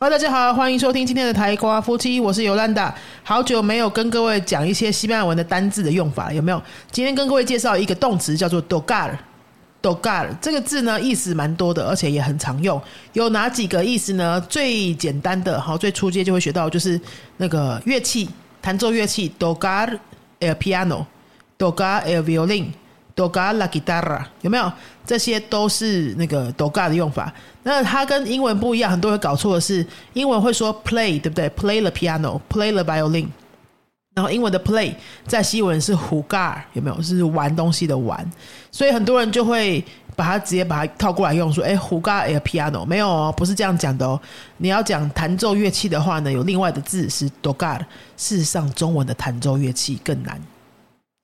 好大家好，欢迎收听今天的台瓜夫妻，我是尤兰达。好久没有跟各位讲一些西班牙文的单字的用法，有没有？今天跟各位介绍一个动词，叫做 dogar。dogar 这个字呢，意思蛮多的，而且也很常用。有哪几个意思呢？最简单的，好，最初阶就会学到，就是那个乐器，弹奏乐器，dogar el piano，dogar el violin。Doga la guitara 有没有？这些都是那个 doga 的用法。那它跟英文不一样，很多人搞错的是，英文会说 play，对不对？play the piano，play the violin。然后英文的 play 在西文是 jugar，有没有？是玩东西的玩。所以很多人就会把它直接把它套过来用，说哎，jugar el piano 没有哦，不是这样讲的哦。你要讲弹奏乐器的话呢，有另外的字是 doga。事实上，中文的弹奏乐器更难，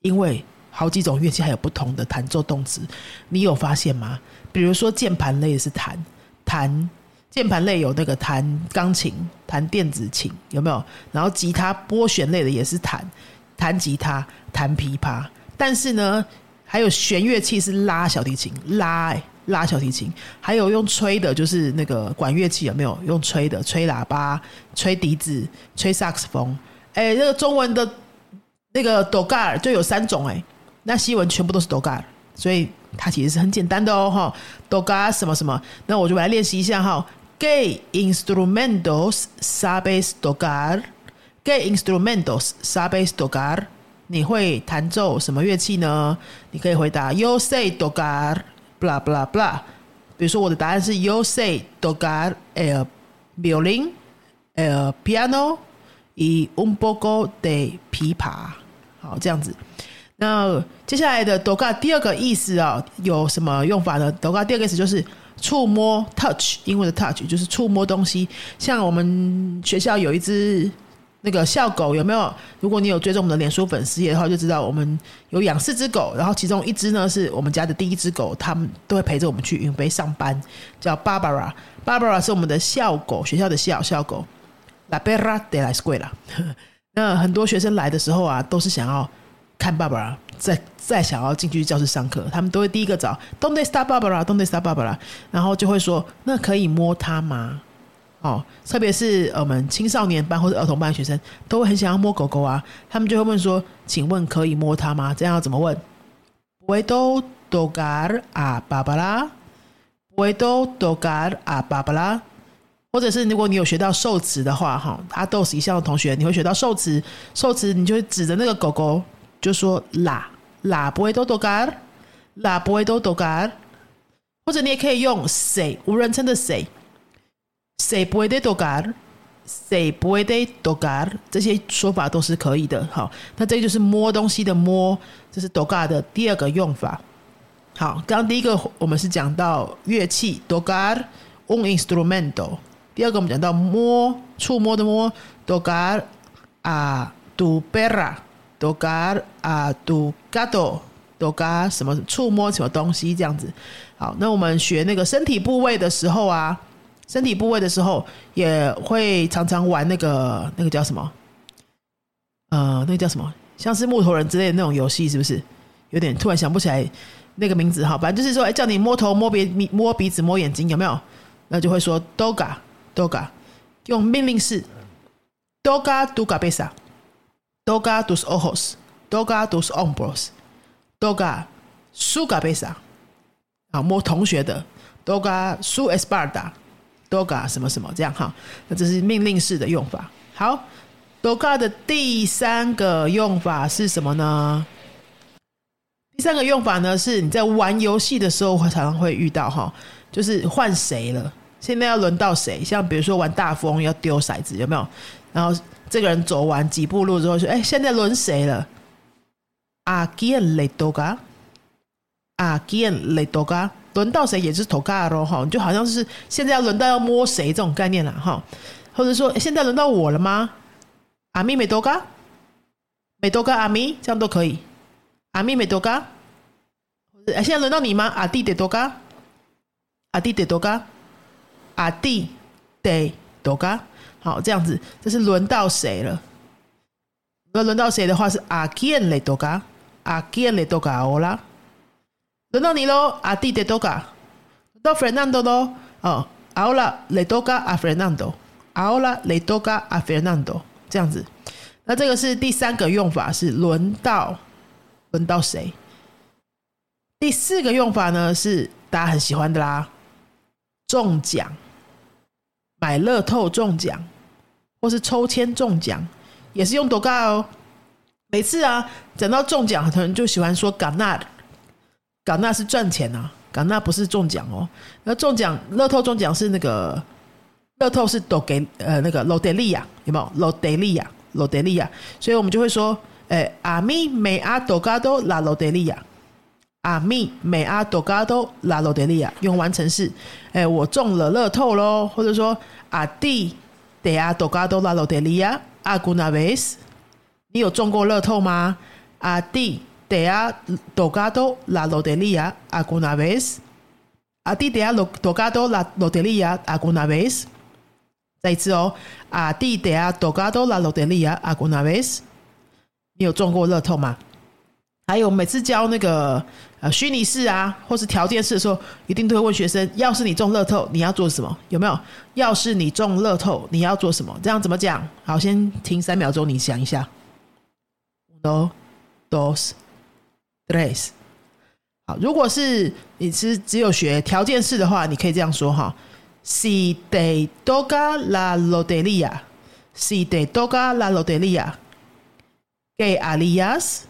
因为。好几种乐器还有不同的弹奏动词，你有发现吗？比如说键盘类是弹弹，键盘类有那个弹钢琴、弹电子琴，有没有？然后吉他拨弦类的也是弹弹吉他、弹琵琶，但是呢，还有弦乐器是拉小提琴、拉拉小提琴，还有用吹的，就是那个管乐器有没有？用吹的，吹喇叭、吹笛子、吹萨克斯风。哎，那个中文的那个哆嘎尔就有三种哎。那西文全部都是 dogar，所以它其实是很简单的哦，哈，dogar 什么什么，那我就来练习一下哈。Que instrumentos sabes tocar？Que instrumentos sabes tocar？你会弹奏什么乐器呢？你可以回答 Yo sé tocar，blah blah blah。比如说我的答案是 Yo sé tocar el violín，el piano y un poco de pipa。好，这样子。那接下来的 doga 第二个意思啊，有什么用法呢？doga 第二个意思就是触摸 touch，英文的 touch 就是触摸东西。像我们学校有一只那个校狗，有没有？如果你有追踪我们的脸书粉丝页的话，就知道我们有养四只狗，然后其中一只呢是我们家的第一只狗，他们都会陪着我们去云飞上班，叫 Barbara。Barbara 是我们的校狗，学校的校校狗。La perra de la 桂了。那很多学生来的时候啊，都是想要。看爸爸，再再想要进去教室上课，他们都会第一个找 Don't they stop 爸爸啦，Don't they stop 爸爸啦，然后就会说，那可以摸他吗？哦，特别是我们青少年班或者儿童班的学生，都会很想要摸狗狗啊，他们就会问说，请问可以摸它吗？这样要怎么问？Puedo tocar a 爸爸啦，Puedo tocar a 爸爸啦，或者是如果你有学到受词的话，哈，阿豆是一项的同学，你会学到受词，受词你就会指着那个狗狗。就说啦啦不会都多嘎，啦不会都多嘎，或者你也可以用谁无人称的谁，谁不会得多嘎，谁不会得多嘎，这些说法都是可以的。好，那这就是摸东西的摸，这是多嘎的第二个用法。好，刚刚第一个我们是讲到乐器多嘎，un instrumento。第二个我们讲到摸，触摸的摸，多嘎啊，tu perra。Tocar a tu gato。都嘎什么触摸什么东西这样子。好，那我们学那个身体部位的时候啊，身体部位的时候也会常常玩那个那个叫什么？呃，那个叫什么？像是木头人之类的那种游戏，是不是？有点突然想不起来那个名字哈。反正就是说，哎，叫你摸头、摸鼻、摸鼻子、摸眼睛，有没有？那就会说 doga，doga，用命令式，doga do cabeza。Doga dos ojos, doga dos hombros, doga su cabeza。啊，摸同学的 Doga su espalda, doga 什么什么这样哈。那这是命令式的用法。好，doga 的第三个用法是什么呢？第三个用法呢，是你在玩游戏的时候会常常会遇到哈，就是换谁了，现在要轮到谁？像比如说玩大富翁要丢骰子，有没有？然后。这个人走完几步路之后说：“哎，现在轮谁了？”“Again le toca，again le toca，轮到谁也是 toca 咯，哈，就好像是现在要轮到要摸谁这种概念了哈。或者说现在轮到我了吗？阿咪没 toca，没 toca 阿咪这样都可以。阿咪没 toca，哎，现在轮到你吗？阿弟得 toca，阿弟得 toca，阿弟得 toca。好，这样子，这是轮到谁了？那轮到谁的话是阿健尔雷多嘎，阿健尔雷多嘎奥啦，轮到你喽，阿蒂的多嘎，轮到弗雷南多喽。哦，奥拉雷多嘎，阿弗雷南多，奥拉雷多嘎，阿弗雷南多，这样子。那这个是第三个用法，是轮到轮到谁？第四个用法呢，是大家很喜欢的啦，中奖，买乐透中奖。或是抽签中奖，也是用 toca 哦。每次啊，讲到中奖，很多人就喜欢说 ganar，ganar 是赚钱啊，ganar 不是中奖哦。那中奖，乐透中奖是那个乐透是都给呃那个 loteria 有没有 loteria loteria？所以我们就会说，诶，a mi me ha tocado la loteria，a mi me ha tocado la loteria，用完成式，诶，我中了乐透喽，或者说 a ti te ha tocado la loteria alguna vez？你有中过乐透吗？A ti te ha tocado la lotería alguna vez？A ti te ha tocado la lotería alguna vez？再一次哦，A ti te ha tocado la lotería alguna vez？你有中过乐透吗？ 还有每次教那个呃虚拟式啊，或是条件式的时候，一定都会问学生：要是你中乐透，你要做什么？有没有？要是你中乐透，你要做什么？这样怎么讲？好，先停三秒钟，你想一下。do dos tres，好，如果是你是只有学条件式的话，你可以这样说哈：si te toca la lotería, si te toca la lotería, que harías？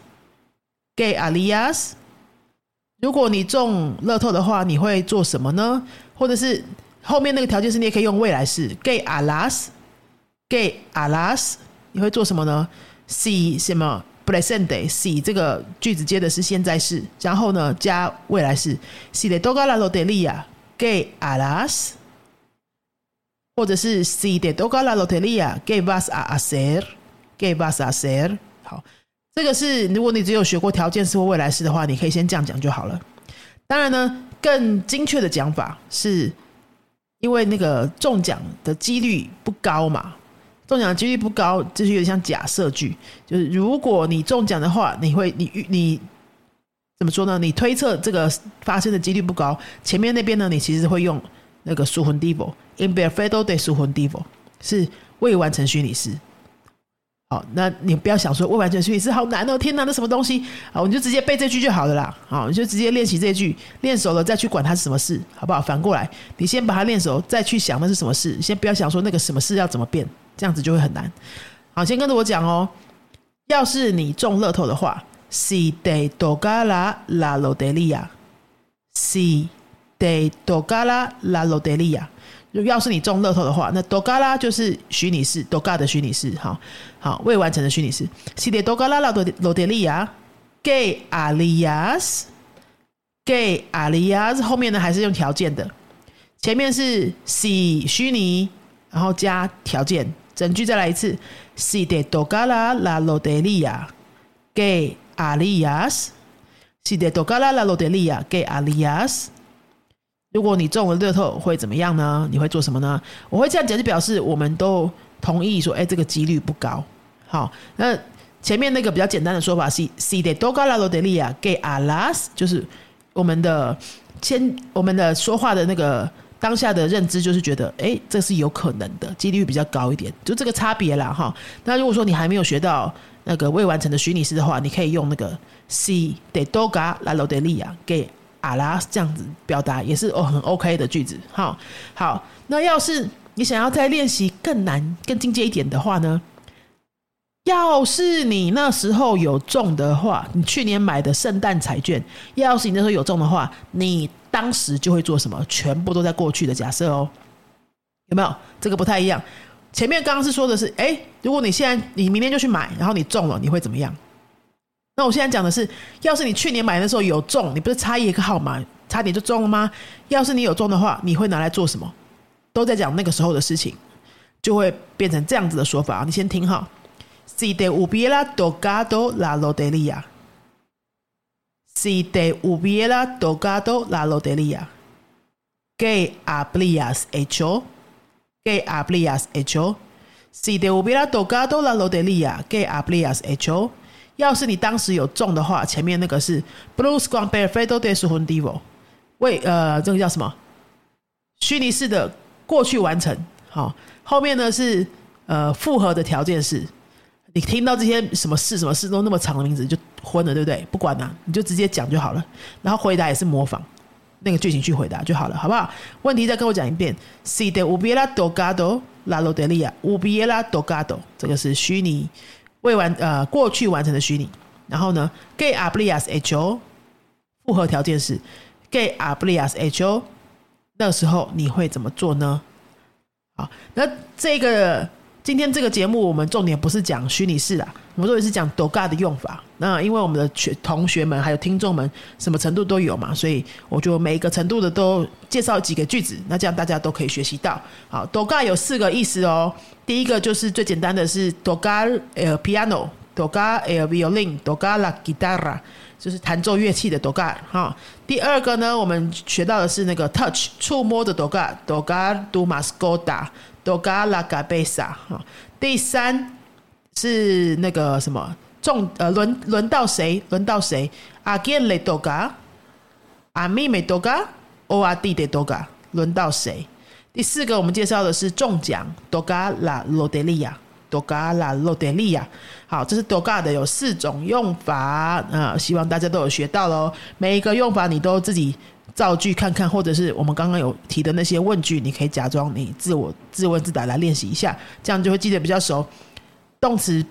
如果你中乐透的话，你会做什么呢？或者是后面那个条件是，你也可以用未来式：que harás？que harás？你会做什么呢？See 什么？presente si 这个句子接的是现在式，然后呢加未来式。See te toca la lotería, ¿qué harás？或者是 See te toca la lotería, ¿qué vas a hacer？¿Qué vas a hacer？好，这个是如果你只有学过条件式或未来式的话，你可以先这样讲就好了。当然呢，更精确的讲法是，因为那个中奖的几率不高嘛。中奖的几率不高，就是有点像假设句，就是如果你中奖的话，你会你你怎么说呢？你推测这个发生的几率不高，前面那边呢，你其实会用那个 s u h u n d i v o i n perfecto de s u h u n d i v o 是未完成虚拟式。好，那你不要想说未完成虚拟式好难哦，天哪，那什么东西？好，你就直接背这句就好了啦。好，你就直接练习这句，练熟了再去管它是什么事，好不好？反过来，你先把它练熟，再去想那是什么事，先不要想说那个什么事要怎么变。这样子就会很难。好，先跟着我讲哦。要是你中乐透的话，si de dogala la loteria，si de dogala la loteria。要是你中乐透的话，那 dogala 就是虚拟式，doga 的虚拟式，好好未完成的虚拟式。si de dogala la loteria，que alias，que alias 后面呢还是用条件的，前面是 C 虚拟，然后加条件。整句再来一次，Si te toca la la lotería, que alias? Si te toca la la lotería, que alias? 如果你中了乐透会怎么样呢？你会做什么呢？我会这样讲，就表示我们都同意说，哎，这个几率不高。好，那前面那个比较简单的说法是，Si te toca la lotería, que a las，就是我们的先我们的说话的那个。当下的认知就是觉得，哎，这是有可能的，几率比较高一点，就这个差别啦，哈。那如果说你还没有学到那个未完成的虚拟式的话，你可以用那个 si de doga la loteria 给阿拉这样子表达，也是哦很 OK 的句子，哈。好，那要是你想要再练习更难、更进阶一点的话呢？要是你那时候有中的话，你去年买的圣诞彩券，要是你那时候有中的话，你。当时就会做什么？全部都在过去的假设哦，有没有？这个不太一样。前面刚刚是说的是，哎，如果你现在你明天就去买，然后你中了，你会怎么样？那我现在讲的是，要是你去年买的时候有中，你不是差一个号码，差点就中了吗？要是你有中的话，你会拿来做什么？都在讲那个时候的事情，就会变成这样子的说法。你先听哈，Si te hubiera tocado la lotería。Si te hubiera tocado la lotería, ¿qué habrías hecho? ¿Qué habrías hecho? Si te hubiera tocado la lotería, ¿qué habrías hecho? 要是你当时有中的话，前面那个是 Bruce Grant Perfecto de su hundivo，为呃这个叫什么？虚拟式的过去完成。好，后面呢是呃复合的条件式。你听到这些什么事什么事都那么长的名字就昏了，对不对？不管了，你就直接讲就好了。然后回答也是模仿那个剧情去回答就好了，好不好？问题再跟我讲一遍。C 的 ubiela dogado la loderia ubiela dogado，这个是虚拟未完呃过去完成的虚拟。然后呢，gay ablias ho 复合条件是 gay ablias ho，那时候你会怎么做呢？好，那这个。今天这个节目，我们重点不是讲虚拟式啦，我们重点是讲 doga 的用法。那因为我们的学同学们还有听众们，什么程度都有嘛，所以我就每一个程度的都介绍几个句子，那这样大家都可以学习到。好，doga 有四个意思哦。第一个就是最简单的是 doga el piano，doga el violin，doga la guitarra，就是弹奏乐器的 doga。哈，第二个呢，我们学到的是那个 touch 触摸的 doga，doga do mascoda。多嘎拉嘎贝萨哈，第三是那个什么中呃轮轮到谁？轮到谁？阿基雷多嘎，阿米美多嘎，欧阿弟的多嘎，轮到谁？第四个我们介绍的是中奖多嘎拉洛德利亚，多嘎拉洛德利亚。好，这是多嘎的有四种用法啊，希望大家都有学到喽。每一个用法你都自己。造句看看，或者是我们刚刚有提的那些问句，你可以假装你自我自问自答来练习一下，这样就会记得比较熟。动词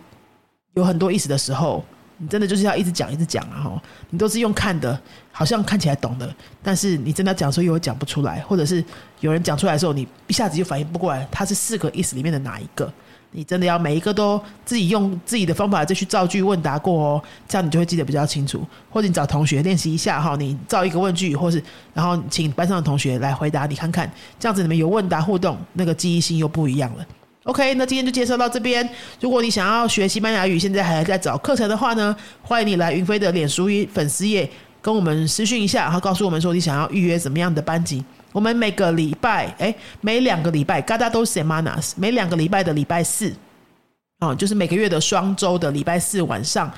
有很多意思的时候，你真的就是要一直讲一直讲啊！哈，你都是用看的，好像看起来懂的，但是你真的讲的时候又讲不出来，或者是有人讲出来的时候，你一下子就反应不过来，它是四个意思里面的哪一个？你真的要每一个都自己用自己的方法再去造句问答过哦，这样你就会记得比较清楚。或者你找同学练习一下哈，你造一个问句，或是然后请班上的同学来回答你看看，这样子你们有问答互动，那个记忆性又不一样了。OK，那今天就介绍到这边。如果你想要学西班牙语，现在还在找课程的话呢，欢迎你来云飞的脸书与粉丝页跟我们私讯一下，然后告诉我们说你想要预约怎么样的班级。我们每个礼拜，哎，每两个礼拜，嘎达都 semanas，每两个礼拜的礼拜四，哦，就是每个月的双周的礼拜四晚上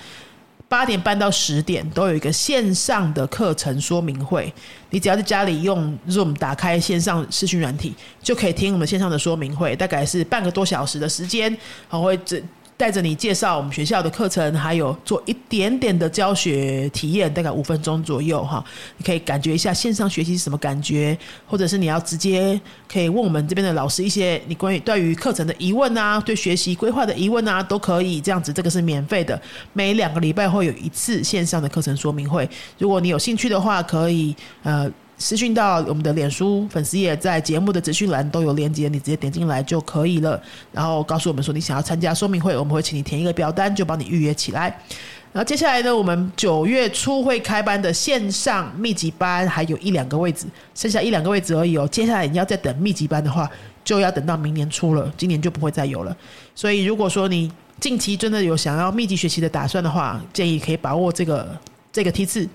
八点半到十点，都有一个线上的课程说明会。你只要在家里用 Zoom 打开线上视讯软体，就可以听我们线上的说明会，大概是半个多小时的时间，然后会这。带着你介绍我们学校的课程，还有做一点点的教学体验，大概五分钟左右哈。你可以感觉一下线上学习是什么感觉，或者是你要直接可以问我们这边的老师一些你关于对于课程的疑问啊，对学习规划的疑问啊，都可以这样子。这个是免费的，每两个礼拜会有一次线上的课程说明会。如果你有兴趣的话，可以呃。私讯到我们的脸书粉丝页，在节目的资讯栏都有链接，你直接点进来就可以了。然后告诉我们说你想要参加说明会，我们会请你填一个表单，就帮你预约起来。然后接下来呢，我们九月初会开班的线上密集班还有一两个位置，剩下一两个位置而已哦。接下来你要再等密集班的话，就要等到明年初了，今年就不会再有了。所以如果说你近期真的有想要密集学习的打算的话，建议可以把握这个这个梯次。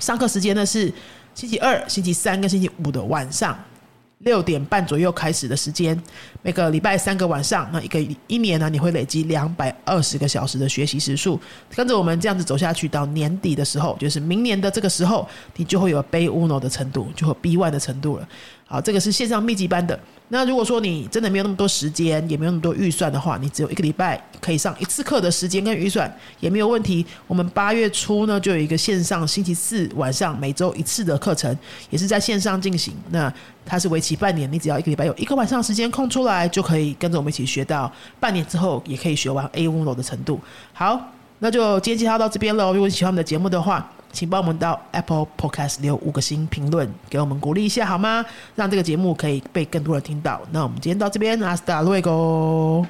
上课时间呢是。星期二、星期三跟星期五的晚上六点半左右开始的时间，每个礼拜三个晚上，那一个一年呢，你会累积两百二十个小时的学习时数。跟着我们这样子走下去，到年底的时候，就是明年的这个时候，你就会有 B Uno 的程度，就会 B Y 的程度了。好，这个是线上密集班的。那如果说你真的没有那么多时间，也没有那么多预算的话，你只有一个礼拜可以上一次课的时间跟预算也没有问题。我们八月初呢就有一个线上星期四晚上每周一次的课程，也是在线上进行。那它是为期半年，你只要一个礼拜有一个晚上时间空出来，就可以跟着我们一起学到半年之后也可以学完 A 五楼的程度。好，那就今天介绍到这边了。如果你喜欢我们的节目的话，请帮我们到 Apple Podcast 留五个星评论，给我们鼓励一下好吗？让这个节目可以被更多人听到。那我们今天到这边，阿斯达瑞哥。